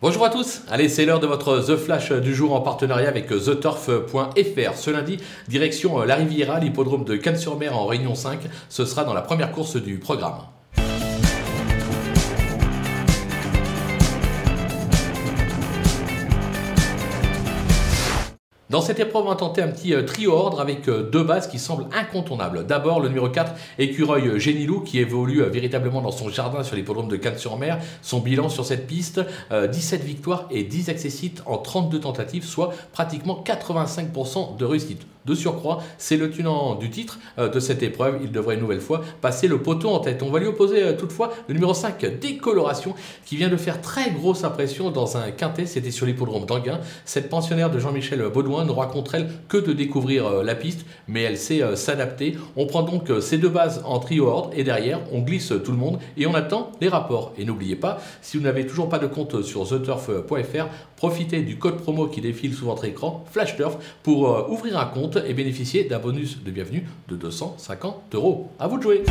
Bonjour à tous, allez c'est l'heure de votre The Flash du jour en partenariat avec TheTurf.fr. Ce lundi, direction La Riviera, l'hippodrome de Cannes-sur-Mer en Réunion 5, ce sera dans la première course du programme. Dans cette épreuve, on va tenter un petit euh, trio ordre avec euh, deux bases qui semblent incontournables. D'abord, le numéro 4, écureuil Génilou, qui évolue euh, véritablement dans son jardin sur l'hippodrome de Cannes-sur-Mer. Son bilan sur cette piste, 17 victoires et 10 accessites en 32 tentatives, soit pratiquement 85% de réussite. De surcroît, c'est le tenant du titre de cette épreuve. Il devrait une nouvelle fois passer le poteau en tête. On va lui opposer toutefois le numéro 5, Décoloration, qui vient de faire très grosse impression dans un quintet. C'était sur l'hippodrome d'Anguin. Cette pensionnaire de Jean-Michel Baudouin ne n'aura contre elle que de découvrir euh, la piste, mais elle sait euh, s'adapter. On prend donc euh, ces deux bases en trio ordre et derrière, on glisse tout le monde et on attend les rapports. Et n'oubliez pas, si vous n'avez toujours pas de compte sur theturf.fr, profitez du code promo qui défile sous votre écran, FlashTurf, pour ouvrir un compte et bénéficier d'un bonus de bienvenue de 250 euros. À vous de jouer!